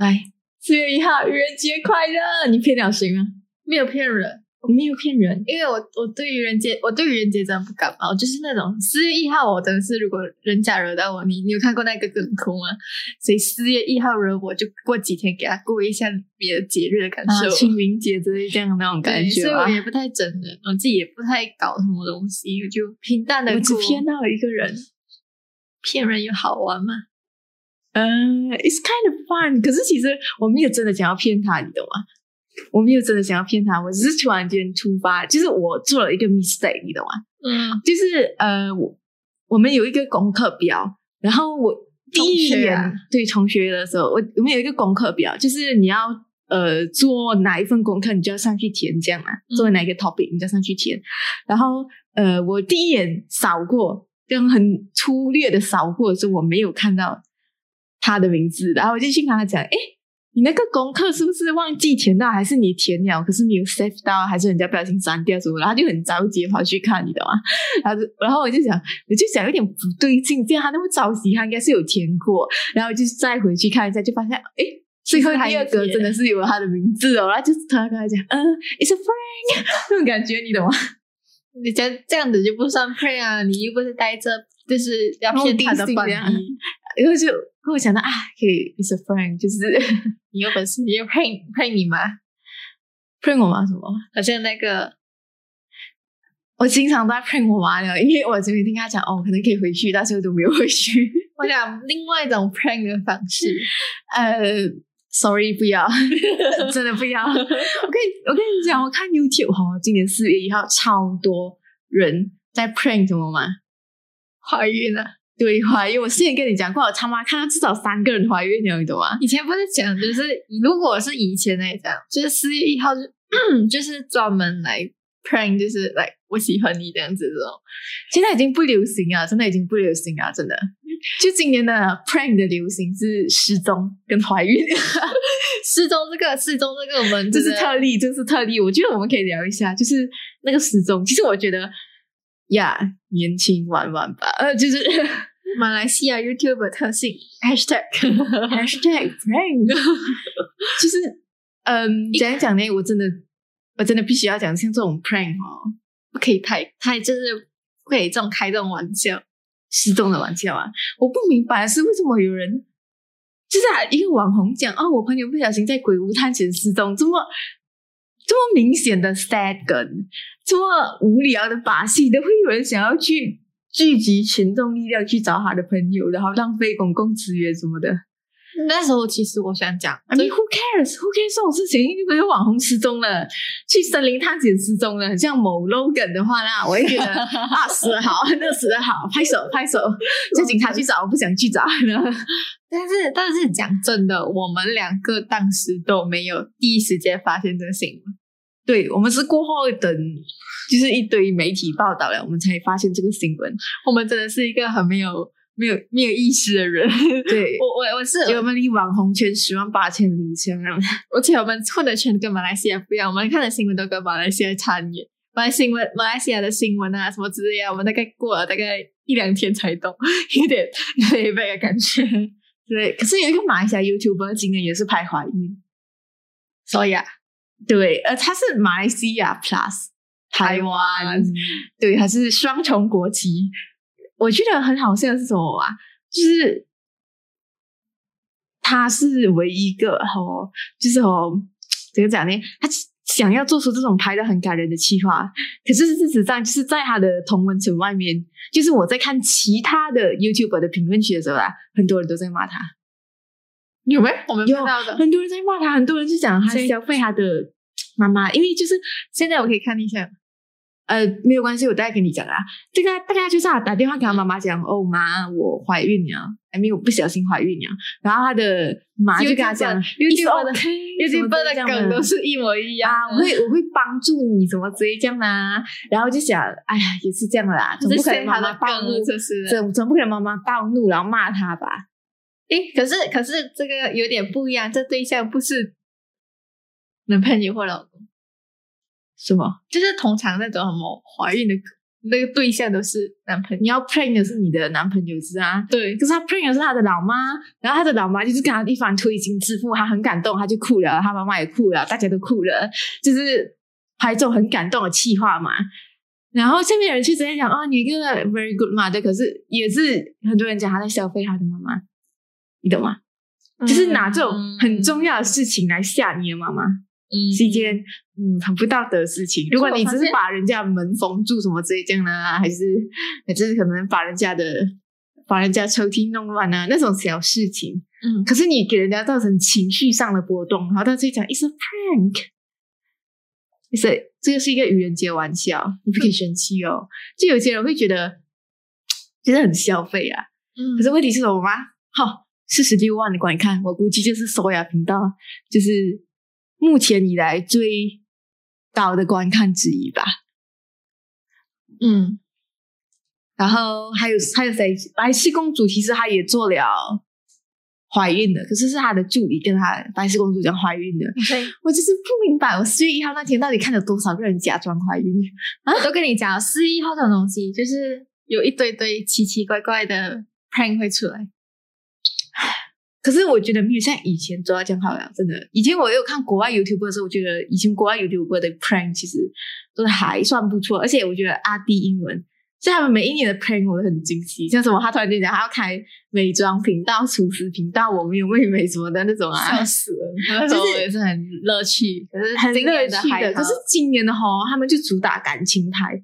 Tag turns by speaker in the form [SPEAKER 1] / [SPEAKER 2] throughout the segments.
[SPEAKER 1] 来，四月一号愚人节快乐！你骗了谁吗？
[SPEAKER 2] 没有骗人，
[SPEAKER 1] 我没有骗人，
[SPEAKER 2] 因为我我对愚人节，我对愚人节真的不感冒，就是那种四月一号，我真的是如果人家惹到我，你你有看过那个梗图吗？所以四月一号惹我，就过几天给他过一下别的节日的感受，
[SPEAKER 1] 啊清明节之类这样那种感觉啊
[SPEAKER 2] 所以我。也不太整人，我自己也不太搞什么东西，我就平淡的
[SPEAKER 1] 我只
[SPEAKER 2] 过。
[SPEAKER 1] 骗到了一个人，
[SPEAKER 2] 骗人有好玩吗？
[SPEAKER 1] 嗯、i t s kind of fun。可是其实我没有真的想要骗他，你懂吗？我没有真的想要骗他，我只是突然间突发，就是我做了一个 mistake，你懂吗？
[SPEAKER 2] 嗯，
[SPEAKER 1] 就是呃，我我们有一个功课表，然后我第一眼、对同学的时候，我我们有一个功课表，就是你要呃做哪一份功课，你就要上去填，这样嘛，
[SPEAKER 2] 嗯
[SPEAKER 1] 做哪一个 topic 你就要上去填。然后呃，我第一眼扫过，这样很粗略的扫过的时候，我没有看到他的名字，然后我就去跟他讲，诶。你那个功课是不是忘记填到，还是你填了，可是你有 save 到，还是人家不小心删掉什么？然后就很着急跑去看，你懂吗？然后就然后我就想，我就想有点不对劲，这样他那么着急，他应该是有填过，然后就再回去看一下，就发现诶，最后第二个真的是有他的名字哦，然后就是他跟他讲，嗯，it's a Frank 那种感觉，你懂吗？
[SPEAKER 2] 你这这样子就不算 prank 啊，你又不是带着就是要骗他的本
[SPEAKER 1] 目的性这样
[SPEAKER 2] 意，
[SPEAKER 1] 然后就跟我想到啊，可以，it's a friend，就是
[SPEAKER 2] 你有本事你就 prank prank 你吗
[SPEAKER 1] ？prank 我吗？什么？
[SPEAKER 2] 好像那个
[SPEAKER 1] 我经常都在骗我妈的，因为我这边听她讲哦，可能可以回去，但是我都没有回去。
[SPEAKER 2] 我想另外一种 prank 的方式，
[SPEAKER 1] 呃，sorry，不要，真的不要。我跟你我跟你讲，我看 YouTube 哈、今年四月一号超多人在 prank 什么吗？
[SPEAKER 2] 怀孕了。
[SPEAKER 1] 对，怀孕。我之前跟你讲过，我他妈看到至少三个人怀孕了，你懂吗？
[SPEAKER 2] 以前不是讲，就是如果是以前那一张，就是四月一号就 就是专门来 prank，就是来我喜欢你这样子这种。
[SPEAKER 1] 现在已经不流行啊，真的已经不流行啊，真的。就今年的 prank 的流行是失踪跟怀孕，
[SPEAKER 2] 失踪这个失踪这个，我们
[SPEAKER 1] 这是特例，这是特例。我觉得我们可以聊一下，就是那个失踪。其实我觉得呀，年轻玩玩吧，呃，就是
[SPEAKER 2] 马来西亚 YouTube 的特性。Hashtag
[SPEAKER 1] hashtag prank，就是嗯，讲一讲呢，我真的我真的必须要讲，像这种 prank 哦，
[SPEAKER 2] 不可以太太就是不可以这种开这种玩笑。
[SPEAKER 1] 失踪的玩笑啊，我不明白是为什么有人就是啊一个网红讲啊，我朋友不小心在鬼屋探险失踪，这么这么明显的 sad 梗，这么无聊的把戏，都会有人想要去聚集群众力量去找他的朋友，然后浪费公共资源什么的。
[SPEAKER 2] 那时候其实我想讲
[SPEAKER 1] ，I mean, who cares? Who cares 这种事情？因为有网红失踪了，去森林探险失踪了，很像某 logan 的话，那我也觉得 啊，死得好，那死得好，拍手拍手，叫警察去找，我不想去找。
[SPEAKER 2] 但是但是讲真的，我们两个当时都没有第一时间发现这个新闻。
[SPEAKER 1] 对我们是过后等，就是一堆媒体报道了，我们才发现这个新闻。
[SPEAKER 2] 我们真的是一个很没有没有没有意识的人。
[SPEAKER 1] 对，
[SPEAKER 2] 我我我是
[SPEAKER 1] 我们离网红圈十万八千里相啊！
[SPEAKER 2] 而且我们混的圈跟马来西亚不一样，我们看的新闻都跟马来西亚差很远。马来新闻、马来西亚的新闻啊，什么之类啊，我们大概过了大概一两天才懂，有点累背的感觉。
[SPEAKER 1] 对，可是有一个马来西亚 YouTuber 今年也是拍怀孕，
[SPEAKER 2] 所以啊，
[SPEAKER 1] 对，呃，他是马来西亚 Plus 台湾，对，他是双重国籍。我觉得很好笑的是什么啊？就是他是唯一一个哦，就是哦，怎么讲呢？他想要做出这种拍的很感人的企划，可是事实上就是在他的同文层外面，就是我在看其他的 YouTube 的评论区的时候啊，很多人都在骂他。
[SPEAKER 2] 有没？我们
[SPEAKER 1] 有
[SPEAKER 2] 看到的。
[SPEAKER 1] 很多人在骂他，很多人就讲他
[SPEAKER 2] 谁
[SPEAKER 1] 消费他的妈妈，因为就是
[SPEAKER 2] 现在我可以看一下，
[SPEAKER 1] 呃没有关系，我大概跟你讲啦，这个大概就是他打电话给他妈妈讲，哦妈，我怀孕了，I mean 我不小心怀孕了，然后他的妈就跟他讲
[SPEAKER 2] YouTube 的
[SPEAKER 1] "It's
[SPEAKER 2] okay，YouTube 的
[SPEAKER 1] 什么之类这样
[SPEAKER 2] 梗都是一模一样。
[SPEAKER 1] 啊，我会我会帮助你怎么之类这样啦，然后就想，哎呀，也是这样的啦，总不可能妈妈暴怒，
[SPEAKER 2] 这是。
[SPEAKER 1] 总总不可能妈妈暴怒然后骂他吧？
[SPEAKER 2] 诶，可是可是这个有点不一样，这对象不是男朋友或老公，
[SPEAKER 1] 什么？
[SPEAKER 2] 就是通常那种什么怀孕的那个对象都是男朋友。
[SPEAKER 1] 你要 prank 的是你的男朋友是啊，
[SPEAKER 2] 对，
[SPEAKER 1] 可是他 prank 的是他的老妈，然后他的老妈就是跟他一番推心置腹，他很感动，他就哭了，他妈妈也哭了，大家都哭了，就是拍这种很感动的气话嘛。然后下面有人去直接讲哦，你一个 very good mother，可是也是很多人讲他在消费他的妈妈，你懂吗？就是拿这种很重要的事情来吓你的妈妈，
[SPEAKER 2] 嗯
[SPEAKER 1] 是一件嗯很不道德的事情。如果你只是把人家门封住什么之类这样呢，还是还是可能把人家的把人家抽屉弄乱啊那种小事情，
[SPEAKER 2] 嗯，
[SPEAKER 1] 可是你给人家造成情绪上的波动，然后到这里讲 it's a prank，是这个是一个愚人节玩笑，你不可以生气哦。就有些人会觉得觉得很消费啊，
[SPEAKER 2] 嗯
[SPEAKER 1] 可是问题是什么吗？好，四十六万的观看，我估计就是索亚频道就是目前以来最高的观看之一吧。
[SPEAKER 2] 嗯
[SPEAKER 1] 然后还有还有谁？白雪公主其实她也做了怀孕的，可是是她的助理跟她白雪公主讲怀孕的。我就是不明白，我四月一号那天到底看了多少个人假装怀孕？
[SPEAKER 2] 我都跟你讲，四月一号这种东西就是有一堆堆奇奇怪怪的 prank 会出来。
[SPEAKER 1] 可是我觉得没有像以前做到这样好了，真的。以前我有看国外 YouTube 的时候，我觉得以前国外 YouTube 的 prank 其实都还算不错，而且我觉得阿弟英文，所以他们每一年的 prank 我都很惊喜。像什么，他突然间讲他要开美妆频道、厨师频道，我没有妹妹什么的那种啊，
[SPEAKER 2] 笑死了！那时候也是很乐趣，可是
[SPEAKER 1] 很乐趣的。可是今年的哈，他们就主打感情牌，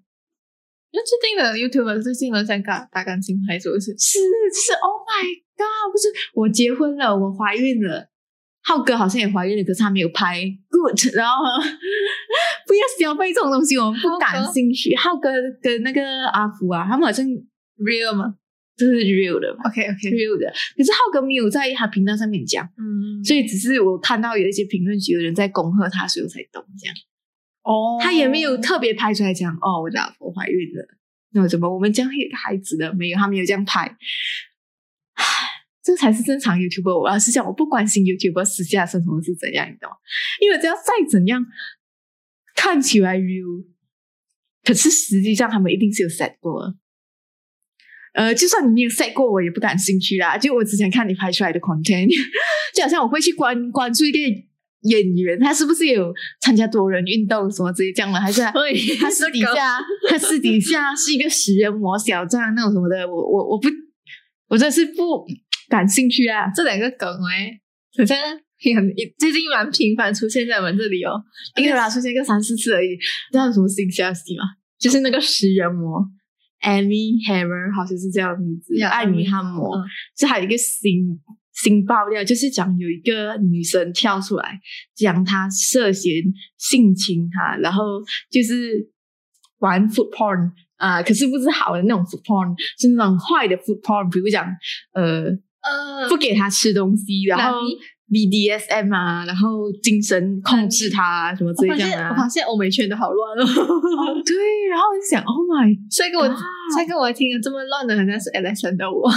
[SPEAKER 2] 因为最近的 YouTuber 最近都在打打感情牌，是不是？
[SPEAKER 1] 是是，Oh my God！不是我结婚了，我怀孕了，浩哥好像也怀孕了，可是他没有拍 good，然后 不要消费这种东西，我们不感兴趣。浩哥跟那个阿福啊，他们好像
[SPEAKER 2] real 吗
[SPEAKER 1] 这是 real 的嘛
[SPEAKER 2] ？OK
[SPEAKER 1] OK，，real 的，可是浩哥没有在他频道上面讲，
[SPEAKER 2] 嗯，
[SPEAKER 1] 所以只是我看到有一些评论区有人在恭贺他，所以我才懂这样。
[SPEAKER 2] 哦
[SPEAKER 1] 他也没有特别拍出来讲哦，我老婆怀孕了，那怎么我们将会有个孩子的？没有，他没有这样拍。这才是正常 YouTube，。我要是讲，我不关心 YouTube 私下生活是怎样，你懂吗？因为只要再怎样看起来 real，可是实际上他们一定是有 set 过。呃，就算你没有 set 过，我也不感兴趣啦。就我只想看你拍出来的 content，就好像我会去关关注一个演员，他是不是有参加多人运动什么之类这样的，还是他
[SPEAKER 2] 对，
[SPEAKER 1] 他私底下他私底下是一个食人魔小账那种什么的，我我我不，我真的是不感兴趣啊。
[SPEAKER 2] 这两个梗哎，好像很最近蛮频繁出现在我们这里哦。
[SPEAKER 1] 一个啦出现个三四次而已，知道有什么新消息吗？就是那个食人魔 Amy Hammer，好像是这样的名字，艾米汉默。
[SPEAKER 2] 嗯
[SPEAKER 1] 是还有一个新新爆料，就是讲有一个女生跳出来讲她涉嫌性侵他，然后就是玩 foot porn 啊、可是不是好的那种 foot porn，是那种坏的 foot porn，比如讲呃
[SPEAKER 2] 呃
[SPEAKER 1] 不给他吃东西，然后 BDSM 啊，然后精神控制他啊，什么这样啊。
[SPEAKER 2] 我发现欧美圈都好乱哦。
[SPEAKER 1] 哦，对，然后我就想，Oh my
[SPEAKER 2] 帅哥我再跟我听的这么乱的，好像是 Alexander 我，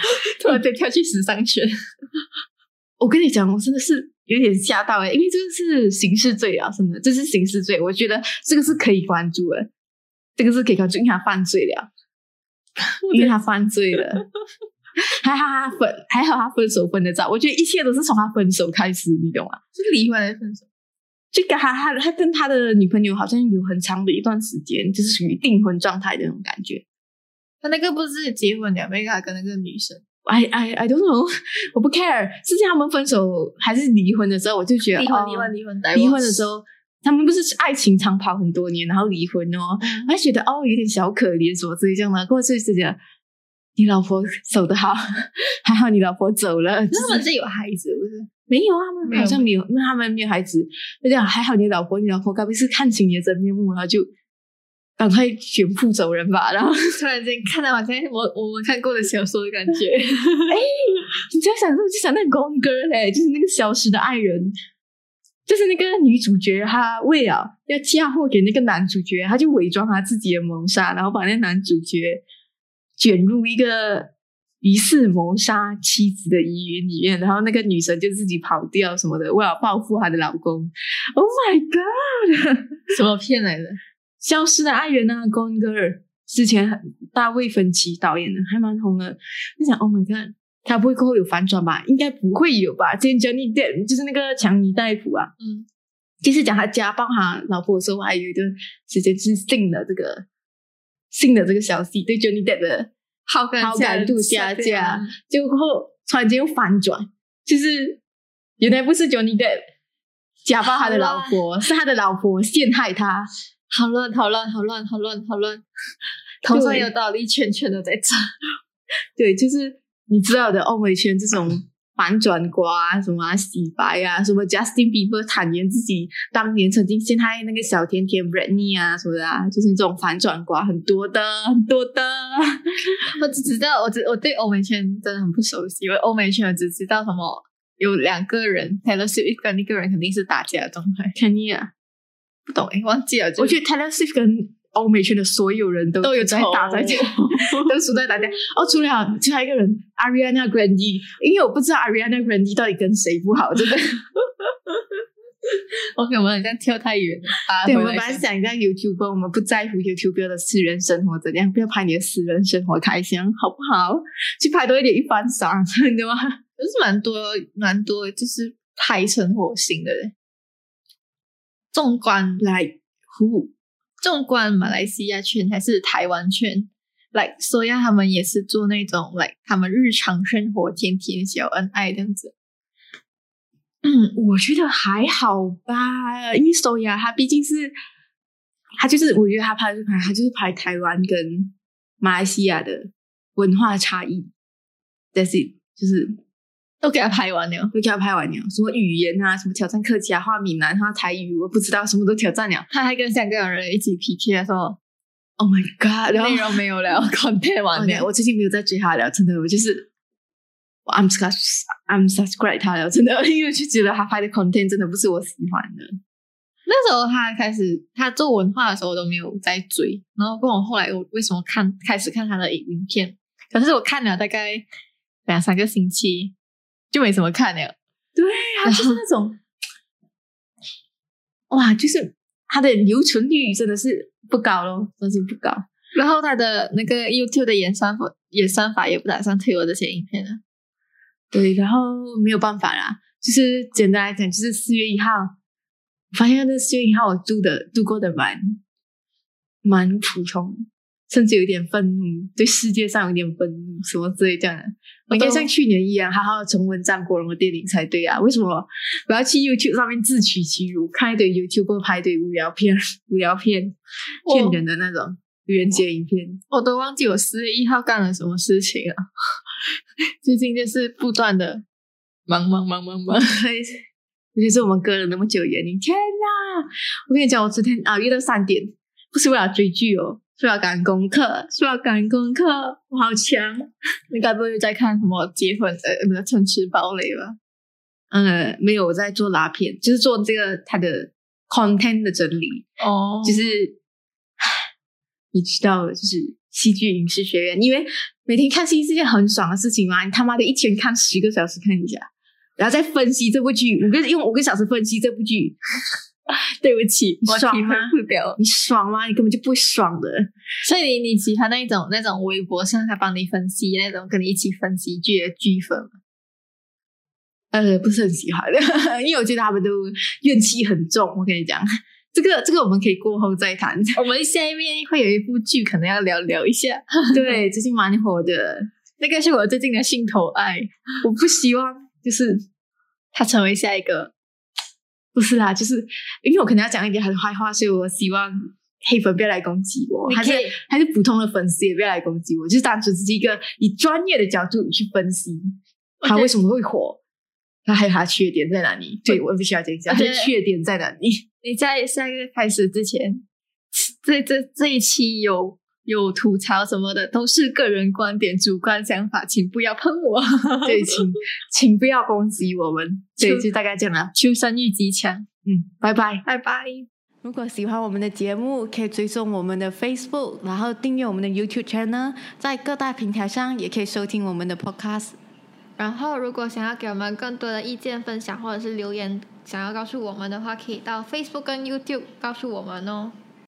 [SPEAKER 2] 突然间跳去时尚圈。
[SPEAKER 1] 我跟你讲，我真的是有点吓到哎、因为这个是刑事罪啊，真的，这是刑事罪，我觉得这个是可以关注的，这个是可以关注，因为他犯罪了，因为他犯罪了，还好他分，还好他分手分的早，我觉得一切都是从他分手开始，你懂吗？
[SPEAKER 2] 是离婚还是分手？
[SPEAKER 1] 就跟他他他跟他的女朋友好像有很长的一段时间，就是属于订婚状态的那种感觉。
[SPEAKER 2] 他那个不是结婚了，没跟他跟那个女生。
[SPEAKER 1] I I I don't know，我不 care，是在他们分手还是离婚的时候，我就觉得
[SPEAKER 2] 离婚
[SPEAKER 1] 哦
[SPEAKER 2] 离婚离婚
[SPEAKER 1] 离婚的时候，他们不是爱情长跑很多年，然后离婚哦，
[SPEAKER 2] 嗯。
[SPEAKER 1] 我还觉得哦有点小可怜什么之类这样的，过去是觉得你老婆走得好，还好你老婆走了，
[SPEAKER 2] 他们是有孩子不是？
[SPEAKER 1] 没有啊，他们
[SPEAKER 2] 没有
[SPEAKER 1] 好像没有，因为他们没有孩子，就这样还好你老婆，你老婆该不会是看清你的真面目，然后就赶快卷铺走人吧，然后
[SPEAKER 2] 突然间看到好像我我们看过的小说的感觉。
[SPEAKER 1] 哎你这样想，我就想那个 Gone Girl 嘞，就是那个消失的爱人，就是那个女主角，她为了要嫁祸给那个男主角，她就伪装她自己的谋杀，然后把那个男主角卷入一个疑似谋杀妻子的疑云里面，然后那个女生就自己跑掉什么的，为了报复她的老公。Oh my god！
[SPEAKER 2] 什么片来的？
[SPEAKER 1] 消失的爱人》啊，《Gone Girl》之前很大卫芬奇导演的，还蛮红的。就想，Oh my god，他不会过后有反转吧？应该不会有吧？之前 Johnny Depp 就是那个强尼戴普啊，
[SPEAKER 2] 嗯，
[SPEAKER 1] 就是讲他家暴他老婆的时候，还有一段时间是信了这个信了这个消息，对 Johnny Depp 的
[SPEAKER 2] 好感
[SPEAKER 1] 好感度下降，结果过后突然间又反转，就是原来不是 Johnny Depp 家暴他的老婆，是他的老婆陷害他。
[SPEAKER 2] 好乱，好乱，好乱，好乱，好乱。头上有道理，圈圈都在转。
[SPEAKER 1] 对，就是你知道的欧美圈这种反转瓜啊，什么啊洗白啊，什么 Justin Bieber 坦言自己当年曾经陷害那个小甜甜 Britney 啊什么的啊，就是这种反转瓜很多的，很多的。
[SPEAKER 2] 我只知道，我只我对欧美圈真的很不熟悉。因为欧美圈我只知道什么有两个人，Taylor Swift 跟一个人肯定是打架的状态
[SPEAKER 1] ，Kenya，
[SPEAKER 2] 不懂诶，忘记了。就
[SPEAKER 1] 我觉得 Taylor Swift 跟欧美圈的所有人都
[SPEAKER 2] 都有
[SPEAKER 1] 在打在架，都输在打架。哦，除了其他一个人 Ariana Grande，因为我不知道 Ariana Grande 到底跟谁不好，真的。
[SPEAKER 2] OK，我们好像跳太远了。啊，
[SPEAKER 1] 对，我们本来想一下 YouTube，我们不在乎 YouTube 的私人生活怎样，不要拍你的私人生活开箱，好不好？去拍多一点一番赏，你知道吗？
[SPEAKER 2] 就是蛮多蛮多，就是拍成火星的人。纵观
[SPEAKER 1] 来湖，
[SPEAKER 2] 纵观马来西亚圈还是台湾圈，like 说呀，他们也是做那种 like 他们日常生活天天小恩爱这样子。
[SPEAKER 1] 嗯，我觉得还好吧，因为 Soya 他毕竟是，他就是我觉得他拍就拍，他就是拍台湾跟马来西亚的文化差异，That's it，就是
[SPEAKER 2] 都给他拍完了，
[SPEAKER 1] 都给他拍完了，什么语言啊，什么挑战客家话、闽南话、台语，我不知道，什么都挑战了。
[SPEAKER 2] 他还跟香港人一起 PK 说
[SPEAKER 1] Oh my god！然后
[SPEAKER 2] 内容没有了，content 完了。
[SPEAKER 1] 我最近没有在追他了，真的，我就是我 I'm sus I'm subscribe 他了，真的，因为我就觉得他拍的 content 真的不是我喜欢的。
[SPEAKER 2] 那时候他开始他做文化的时候我都没有在追，然后跟我后来我为什么看开始看他的影片，可是我看了大概两三个星期就没怎么看了。
[SPEAKER 1] 对啊，就是那种，哇，就是它的留存率真的是不高咯，真是不高。
[SPEAKER 2] 然后它的那个 YouTube 的演算法演算法也不打算推我这些影片了。
[SPEAKER 1] 对，然后没有办法啦，就是简单来讲，就是四月一号，我发现那四月一号我度的度过的蛮蛮普通，甚至有一点愤怒，对世界上有点愤怒，什么之类这样的。我应该像去年一样，好好重温张国荣的电影才对啊！为什么我要去 YouTube 上面自取其辱，看一堆 YouTube 拍一堆无聊片、无聊片骗人的那种愚人节影片？
[SPEAKER 2] 我都忘记我四月一号干了什么事情了。最近就是不断的忙忙忙忙忙。
[SPEAKER 1] 尤其是我们隔了那么久的原因。天哪！我跟你讲，我昨天熬夜到三点，不是为了追剧哦，是为了赶功课，是为了赶功课。我好强！
[SPEAKER 2] 你该不会在看什么结婚呃不是城池堡垒吧？
[SPEAKER 1] 嗯，没有，我在做拉片，就是做这个它的 content 的整理，
[SPEAKER 2] 哦
[SPEAKER 1] 就是你知道，就是戏剧影视学院，因为每天看戏是件很爽的事情嘛，你他妈的一天看十个小时看一下，然后再分析这部剧，五个用五个小时分析这部剧，对不起，
[SPEAKER 2] 我体
[SPEAKER 1] 爽吗
[SPEAKER 2] 会？不了。
[SPEAKER 1] 你爽吗？你根本就不爽的。
[SPEAKER 2] 所以你你喜欢那一种那种微博上他帮你分析那种跟你一起分析剧的剧粉吗？
[SPEAKER 1] 呃，不是很喜欢的，因为我觉得他们都怨气很重。我跟你讲，这个这个我们可以过后再谈。
[SPEAKER 2] 我们下面会有一部剧，可能要聊聊一下。
[SPEAKER 1] 对，最近蛮火的，
[SPEAKER 2] 那个是我最近的心头爱，
[SPEAKER 1] 我不希望就是
[SPEAKER 2] 他成为下一个。
[SPEAKER 1] 不是啦，就是因为我可能要讲一点他的坏话，所以我希望黑粉不要来攻击我，还是还是普通的粉丝也不要来攻击我，就是单纯只是一个以专业的角度去分析他为什么会火，他还有他缺点在哪里？对我必须要讲一下他的缺点在哪里。
[SPEAKER 2] 你在下一个开始之前，这这这一期有有吐槽什么的，都是个人观点、主观想法，请不要喷我。
[SPEAKER 1] 对，请 请不要攻击我们。对，
[SPEAKER 2] 就
[SPEAKER 1] 就大概这样了。
[SPEAKER 2] 求生欲极强，
[SPEAKER 1] 嗯，拜拜。
[SPEAKER 2] 拜拜。
[SPEAKER 1] 如果喜欢我们的节目，可以追踪我们的 Facebook，然后订阅我们的 YouTube channel，在各大平台上也可以收听我们的 Podcast。
[SPEAKER 2] 然后，如果想要给我们更多的意见分享，或者是留言，想要告诉我们的话，可以到 Facebook 跟 YouTube 告诉我们哦。